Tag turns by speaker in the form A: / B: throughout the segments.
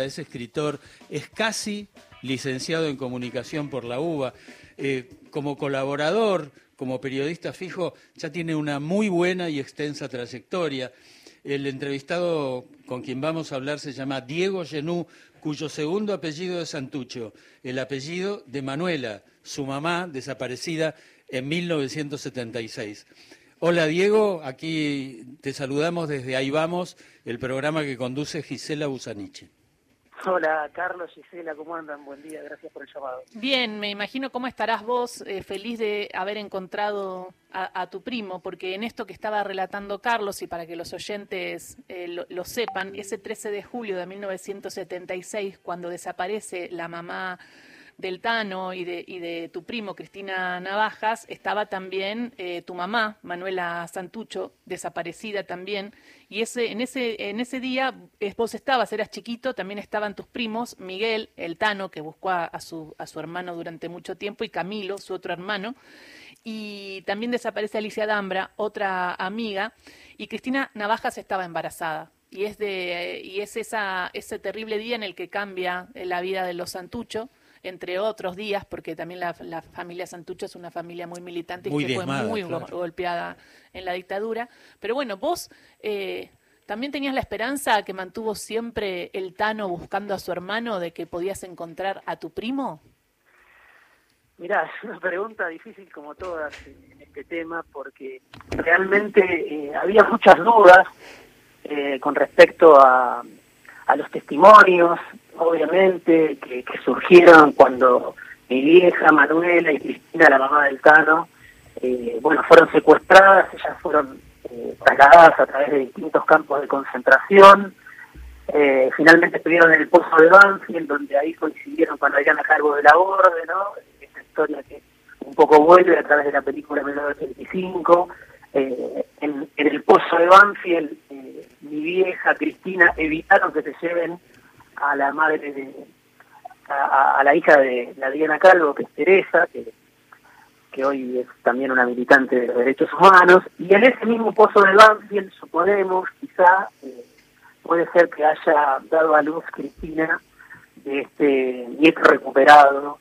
A: es escritor, es casi licenciado en comunicación por la UBA. Eh, como colaborador, como periodista fijo, ya tiene una muy buena y extensa trayectoria. El entrevistado con quien vamos a hablar se llama Diego Genú, cuyo segundo apellido es Santucho, el apellido de Manuela, su mamá desaparecida en 1976. Hola Diego, aquí te saludamos desde Ahí Vamos, el programa que conduce Gisela Busaniche.
B: Hola, Carlos, Gisela, ¿cómo andan? Buen día, gracias por el llamado.
C: Bien, me imagino cómo estarás vos, eh, feliz de haber encontrado a, tu primo, porque en esto que estaba relatando Carlos, y para que los oyentes eh, lo, lo, sepan, ese 13 de julio de 1976, cuando desaparece la mamá del Tano y de, tu primo Cristina Navajas, estaba también eh, tu mamá, Manuela Santucho, desaparecida también. Y ese, en, ese, en ese día vos estabas, eras chiquito, también estaban tus primos, Miguel, el Tano, que buscó a, su, a su hermano durante mucho tiempo, y Camilo, su otro hermano. Y también desaparece Alicia Dambra, otra amiga, y Cristina Navajas estaba embarazada y es de y es esa ese terrible día en el que cambia la vida de los Santucho entre otros días, porque también la, familia Santucho es una familia muy militante y que fue muy golpeada en la dictadura. Pero bueno, vos eh, también tenías la esperanza que mantuvo siempre el Tano buscando a su hermano de que podías encontrar a tu primo.
B: Mirá, es una pregunta difícil como todas en este tema, porque realmente eh, había muchas dudas eh, con respecto a, a los testimonios, obviamente, que, surgieron cuando mi vieja Manuela y Cristina, la mamá del Cano, eh, bueno, fueron secuestradas, ellas fueron eh, trasladadas a través de distintos campos de concentración, eh, finalmente estuvieron en el pozo de Banfield, donde ahí coincidieron cuando hayan a cargo de la borde, ¿no? Esta historia que un poco vuelve a través de la película 1985. Eh, en, en, el pozo de Banfield, mi vieja Cristina evitaron que se lleven a la madre de, a, la hija de la Diana Calvo, que es Teresa, que, que hoy es también una militante de los derechos humanos, y en ese mismo pozo de Banfield, suponemos, quizá, eh, puede ser que haya dado a luz Cristina de este nieto recuperado,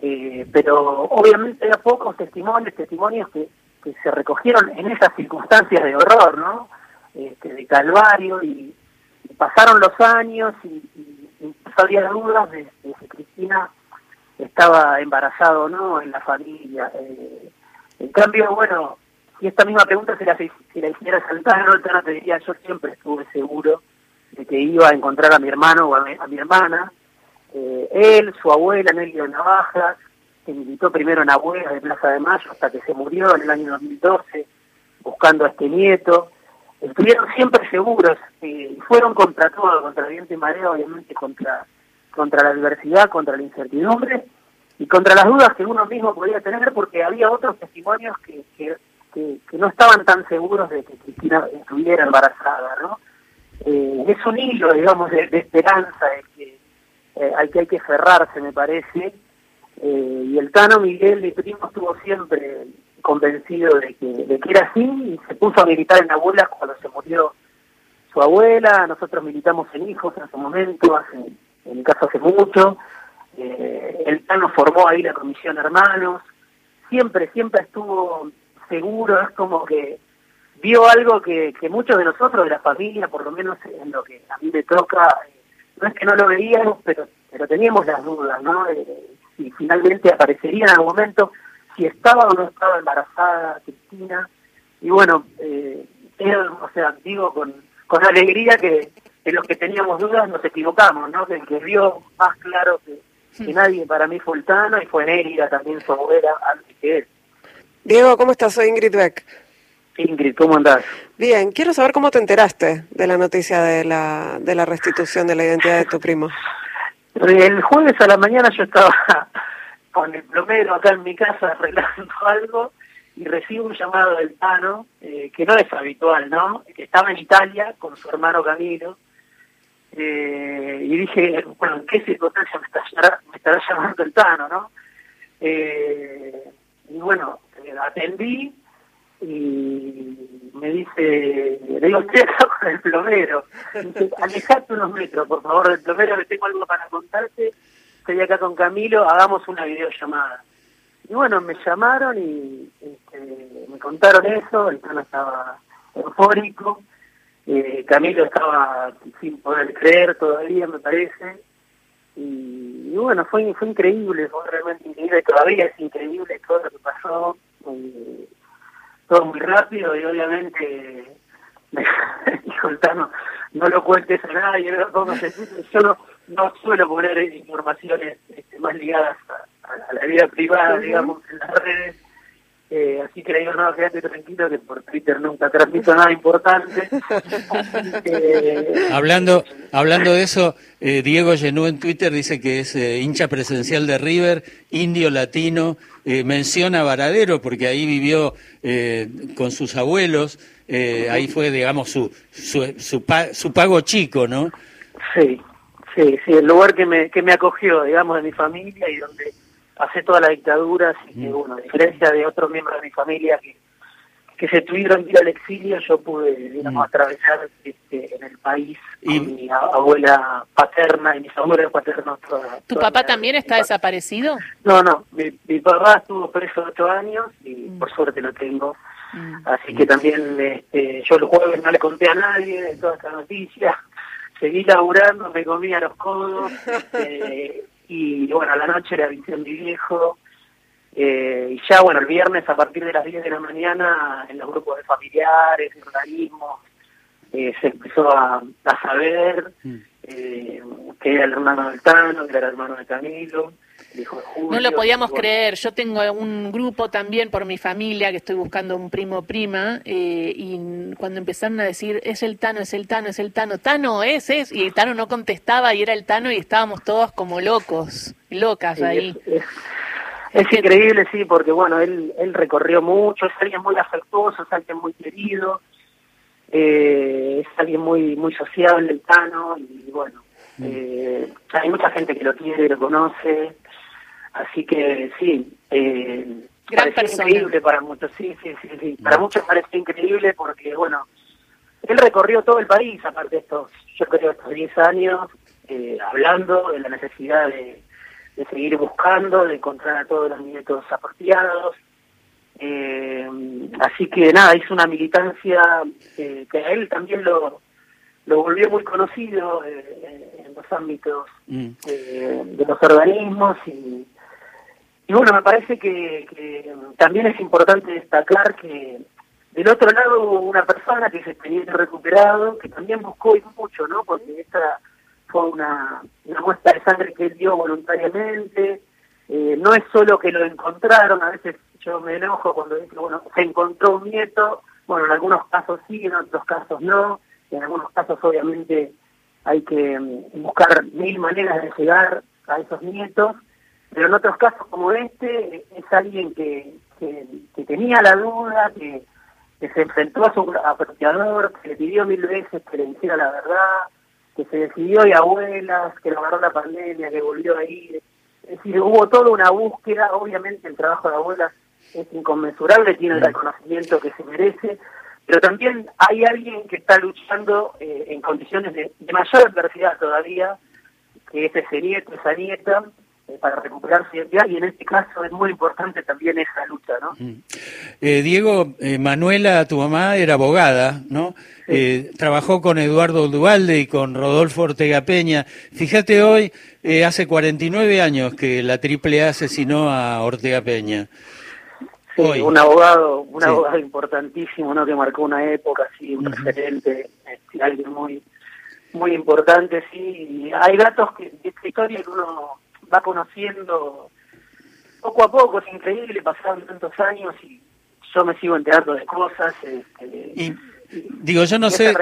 B: eh, pero obviamente hay pocos testimonios, testimonios que, que se recogieron en esas circunstancias de horror, ¿no? Este, de calvario, y, pasaron los años y había dudas de, si Cristina estaba embarazada o no en la familia. Eh, en cambio, bueno, si esta misma pregunta se la, si hiciera Santana, no te diría, yo siempre estuve seguro de que iba a encontrar a mi hermano o a mi, hermana. Eh, él, su abuela, Nelio Navajas, que militó primero en Abuela de Plaza de Mayo hasta que se murió en el año 2012, buscando a este nieto estuvieron siempre seguros y fueron contra todo, contra viento y marea, obviamente contra, contra la adversidad, contra la incertidumbre y contra las dudas que uno mismo podía tener porque había otros testimonios que, que, no estaban tan seguros de que Cristina estuviera embarazada, ¿no? Eh, es un hilo, digamos, de, esperanza el que, eh, al que hay que cerrarse, me parece, eh, y el Tano Miguel, mi primo, estuvo siempre convencido de que, de que era así y se puso a militar en abuelas cuando se murió su abuela, nosotros militamos en hijos en su momento, hace, en mi caso hace mucho, eh, el Tano formó ahí la comisión hermanos, siempre, siempre estuvo seguro, es como que vio algo que, que muchos de nosotros, de la familia, por lo menos en lo que a mí me toca, eh, no es que no lo veíamos, pero, pero teníamos las dudas, ¿no? Eh, si finalmente aparecería en algún momento, si estaba o no estaba embarazada Cristina. Y bueno, eh, o sea, digo con, con alegría que en los que teníamos dudas nos equivocamos, ¿no? Que el que vio más claro que, nadie para mí fue el Tano y fue Nérida también su abuela antes que él.
D: Diego, ¿cómo estás? Soy Ingrid Beck.
B: Ingrid, ¿cómo andás?
D: Bien, quiero saber cómo te enteraste de la noticia de la, de la restitución de la identidad de tu primo.
B: El jueves a la mañana yo estaba con el plomero acá en mi casa arreglando algo y recibo un llamado del Tano, eh, que no es habitual, ¿no? Que estaba en Italia con su hermano Camilo. Eh, y dije, bueno, ¿en qué circunstancia me, está, me estará llamando el Tano, no? Eh, y bueno, atendí y me dice, le digo, estoy acá del plomero. Alejate unos metros, por favor, del plomero, que tengo algo para contarte. Estoy acá con Camilo, hagamos una videollamada. Y bueno, me llamaron y este, me contaron eso, el tono estaba eufórico. Eh, Camilo estaba sin poder creer todavía, me parece. Y, bueno, fue, fue increíble, fue realmente increíble, todavía es increíble todo lo que pasó. todo muy rápido y obviamente dijo el Tano, no lo cuentes a nadie, yo no, no suelo poner informaciones este, más ligadas a, la vida privada, digamos, en las redes, eh, así que le digo, no, quédate tranquilo que por Twitter nunca transmito nada importante.
A: Eh, hablando, hablando de eso, eh, Diego llenó en Twitter, dice que es hincha presencial de River, indio latino, menciona Varadero porque ahí vivió con sus abuelos, ahí fue, digamos, su, su, su, su pago chico, ¿no?
B: Sí, sí, sí, el lugar que me, que me acogió, digamos, de mi familia y donde pasé toda la dictadura, así que mm. bueno, a diferencia de otros miembros de mi familia que, que se tuvieron que ir al exilio, yo pude, digamos, mm. atravesar este, en el país y... con mi abuela paterna y mis abuelos paternos.
C: ¿Tu papá también está desaparecido?
B: No, no, mi, papá estuvo preso ocho años y mm. por suerte lo tengo. Así que también este, yo el jueves no le conté a nadie de toda esta noticia. Seguí laburando, me comía los codos. Eh, y bueno, a la noche la visión de viejo, eh, y ya bueno, el viernes a partir de las 10 de la mañana en los grupos de familiares, de organismos, eh, se empezó a, saber mm. eh, que era el hermano del Tano, que era el hermano de Camilo,
C: no lo podíamos creer. Yo tengo un grupo también por mi familia que estoy buscando un primo prima eh, y cuando empezaron a decir es el Tano, es el Tano, es el Tano, Tano es, es y el Tano no contestaba y era el Tano y estábamos todos como locos, locas ahí.
B: Es, increíble, sí, porque bueno, él, él recorrió mucho, es alguien muy afectuoso, es alguien muy querido, eh, es alguien muy muy sociable, el Tano, y bueno, mm. eh, hay mucha gente que lo quiere, lo conoce, Así que sí, eh, parece increíble para muchos, sí, sí, sí, sí. Para muchos parece increíble porque, bueno, él recorrió todo el país, aparte de estos, yo creo, estos 10 años, eh, hablando de la necesidad de, seguir buscando, de encontrar a todos los nietos apropiados. Eh, así que nada, hizo una militancia eh, que a él también lo, lo volvió muy conocido en los ámbitos mm. de los organismos y, y bueno, me parece que, también es importante destacar que del otro lado hubo una persona que se tenía recuperado, que también buscó y mucho, ¿no? Porque esta fue una, una muestra de sangre que él dio voluntariamente. Eh, no es solo que lo encontraron, a veces yo me enojo cuando dice, bueno, se encontró un nieto, bueno, en algunos casos sí, en otros casos no, en algunos casos obviamente hay que mm, buscar mil maneras de llegar a esos nietos, pero en otros casos como este, es alguien que, que, tenía la duda, que, se enfrentó a su apropiador, que le pidió mil veces que le hiciera la verdad, que se decidió y abuelas, que lo agarró la pandemia, que volvió a ir. Es decir, hubo toda una búsqueda, obviamente el trabajo de abuelas es inconmensurable, tiene el reconocimiento que se merece, pero también hay alguien que está luchando eh, en condiciones de, de mayor adversidad todavía, que es ese nieto, esa nieta, eh, para recuperar su identidad y en este caso es muy importante también esa lucha, ¿no? Mm.
A: Eh, Diego, eh, Manuela, tu mamá era abogada, ¿no? trabajó con Eduardo Duvalde y con Rodolfo Ortega Peña. Fíjate hoy, hace 49 años que la AAA asesinó a Ortega Peña.
B: Sí, un abogado, un abogado importantísimo, ¿no? Que marcó una época, sí, un referente, este, alguien muy, muy importante, sí. hay datos que, de esta historia que uno va conociendo poco a poco, es increíble, pasaron tantos años y yo me sigo enterando de cosas. Este,
A: y, digo, yo no sé...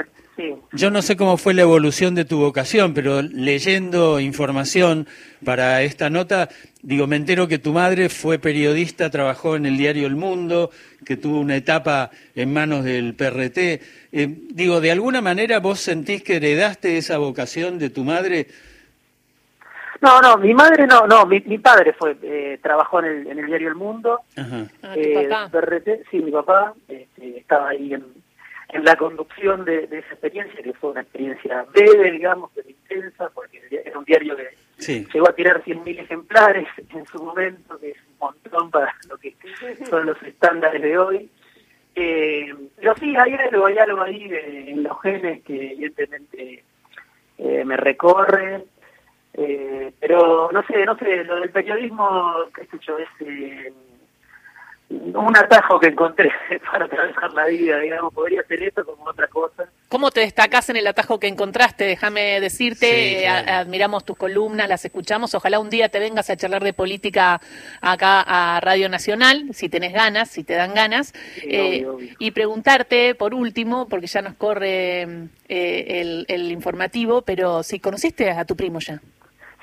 A: Yo no sé cómo fue la evolución de tu vocación, pero leyendo información para esta nota, digo, me entero que tu madre fue periodista, trabajó en el diario El Mundo, que tuvo una etapa en manos del PRT. Eh, digo, ¿de alguna manera vos sentís que heredaste esa vocación de tu madre
B: no, no, mi madre no, no, mi, mi padre fue, eh, trabajó en el, en el diario El Mundo.
C: Ajá. Ah, eh,
B: sí, mi papá este, estaba ahí en, en la conducción de, esa experiencia, que fue una experiencia breve, digamos, pero intensa, porque era un diario que llegó a tirar 100.000 ejemplares en su momento, que es un montón para lo que son los estándares de hoy. Eh, pero sí, hay algo, hay algo ahí en los genes que evidentemente eh, me recorre. Eh, pero no sé, no sé, lo del periodismo, qué sé yo, es eh, un atajo que encontré para atravesar la vida, digamos, podría ser esto como otra cosa.
C: ¿Cómo te destacás en el atajo que encontraste? Déjame decirte, admiramos tus columnas, las escuchamos, ojalá un día te vengas a charlar de política acá a Radio Nacional, si tenés ganas, si te dan ganas, eh, y preguntarte, por último, porque ya nos corre eh, el, el informativo, pero si conociste a tu primo ya.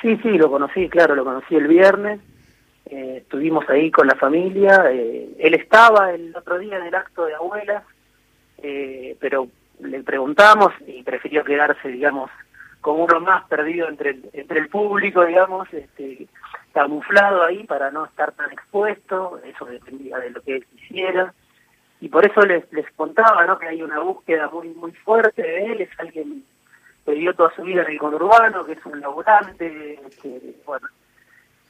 B: Sí, sí, lo conocí, claro, lo conocí el viernes, eh, estuvimos ahí con la familia. Eh, él estaba el otro día en el acto de abuela, eh, pero le preguntamos y prefirió quedarse, digamos, como uno más perdido entre el, entre el público, digamos, este, camuflado ahí para no estar tan expuesto. Eso dependía de lo que él quisiera. Y por eso les, les contaba ¿no? que hay una búsqueda muy muy fuerte de él. Es alguien que vivió toda su vida en el conurbano, que es un laburante, que, bueno,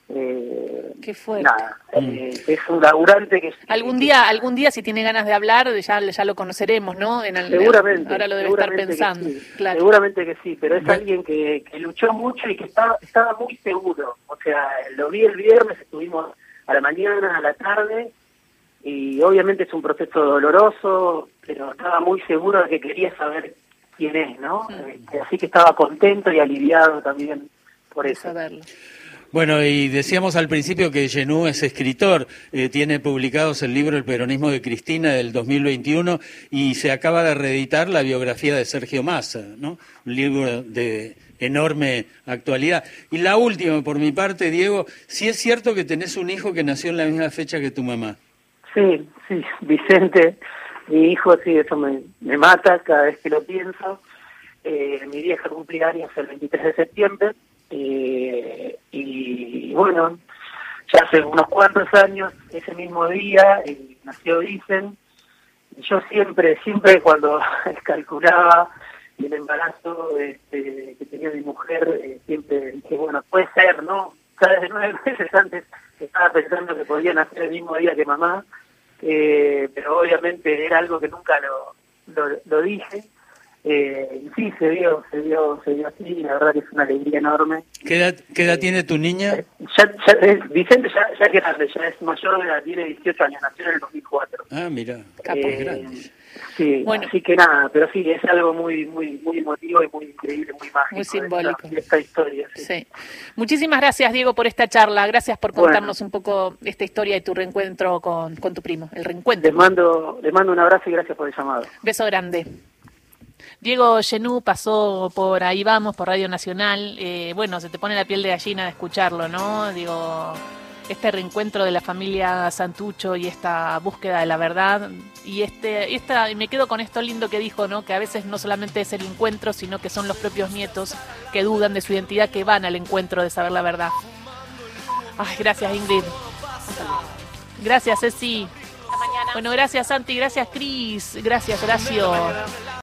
C: eh, Qué fuerte.
B: Nada, eh, es un laburante que...
C: Algún día, algún día si tiene ganas de hablar, ya, ya lo conoceremos, ¿no?
B: En seguramente.
C: Ahora lo debe estar pensando.
B: Seguramente que sí, pero es alguien que, que, luchó mucho y que estaba, estaba muy seguro. O sea, lo vi el viernes, estuvimos a la mañana, a la tarde, y obviamente es un proceso doloroso, pero estaba muy seguro de que quería saber quién es, ¿no? Este, así que estaba contento y aliviado también por eso.
C: Saberlo.
A: Bueno, y decíamos al principio que Genú es escritor, eh, tiene publicados el libro El peronismo de Cristina del 2021 y se acaba de reeditar la biografía de Sergio Massa, ¿no? Un libro de enorme actualidad. Y la última, por mi parte, Diego, si es cierto que tenés un hijo que nació en la misma fecha que tu mamá.
B: Sí, sí, Vicente, mi hijo, sí, eso me, mata cada vez que lo pienso. Eh, mi vieja cumplía años el 23 de septiembre eh, y bueno, ya hace unos cuantos años, ese mismo día, eh, nació Dicen. Yo siempre, siempre cuando calculaba el embarazo este, que tenía mi mujer, eh, siempre dije, bueno, puede ser, ¿no? Ya desde nueve meses antes estaba pensando que podía nacer el mismo día que mamá, eh, pero obviamente era algo que nunca lo, lo, lo dije. Eh, sí, se dio, se dio, se dio así, la verdad que es una alegría enorme.
A: ¿Qué edad, qué edad tiene tu niña? Eh,
B: ya, ya, Vicente ya, ya que grande, ya es mayor, edad, tiene 18 años, nació en el 2004.
A: Ah, mira, capos eh, grandes.
B: Sí, bueno. así que nada, pero sí, es algo muy muy muy emotivo y muy increíble, muy mágico.
C: Muy simbólico.
B: Esta, historia. Sí.
C: Muchísimas gracias, Diego, por esta charla. Gracias por contarnos un poco esta historia y tu reencuentro con, con tu primo, el reencuentro.
B: Les mando, les mando un abrazo y gracias por el llamado.
C: Beso grande. Diego Genú pasó por ahí vamos, por Radio Nacional. Eh, bueno, se te pone la piel de gallina de escucharlo, ¿no? Digo, este reencuentro de la familia Santucho y esta búsqueda de la verdad. Y este, esta, y me quedo con esto lindo que dijo, ¿no? Que a veces no solamente es el encuentro, sino que son los propios nietos que dudan de su identidad que van al encuentro de saber la verdad. Ay, gracias Ingrid. Gracias Ceci. Bueno, gracias Santi, gracias Cris, gracias Horacio.